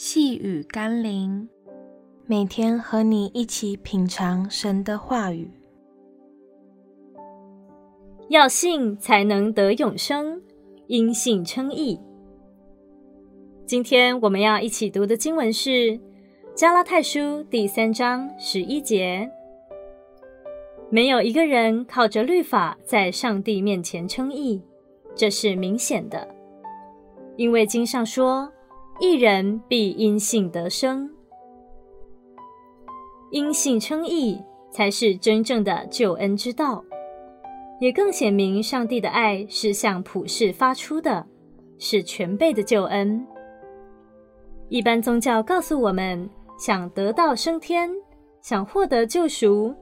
细雨甘霖，每天和你一起品尝神的话语。要信才能得永生，因信称义。今天我们要一起读的经文是《加拉太书》第三章十一节：“没有一个人靠着律法在上帝面前称义，这是明显的，因为经上说。”一人必因信得生，因信称义才是真正的救恩之道，也更显明上帝的爱是向普世发出的，是全备的救恩。一般宗教告诉我们，想得道升天，想获得救赎，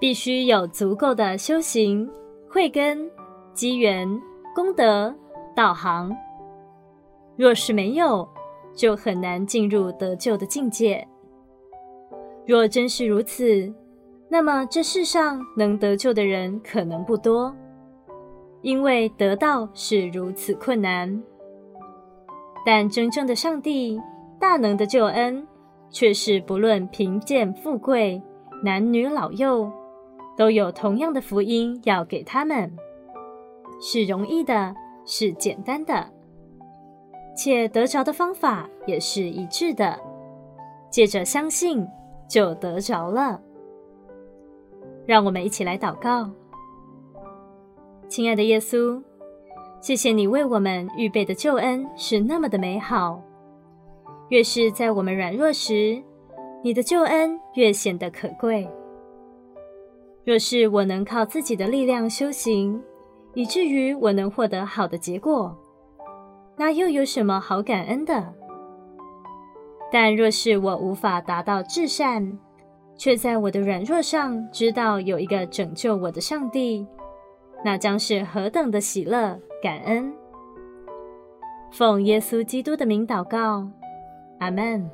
必须有足够的修行、慧根、机缘、功德、道行。若是没有，就很难进入得救的境界。若真是如此，那么这世上能得救的人可能不多，因为得道是如此困难。但真正的上帝大能的救恩，却是不论贫贱富贵、男女老幼，都有同样的福音要给他们，是容易的，是简单的。且得着的方法也是一致的，借着相信就得着了。让我们一起来祷告。亲爱的耶稣，谢谢你为我们预备的救恩是那么的美好。越是在我们软弱时，你的救恩越显得可贵。若是我能靠自己的力量修行，以至于我能获得好的结果。那又有什么好感恩的？但若是我无法达到至善，却在我的软弱上知道有一个拯救我的上帝，那将是何等的喜乐感恩！奉耶稣基督的名祷告，阿门。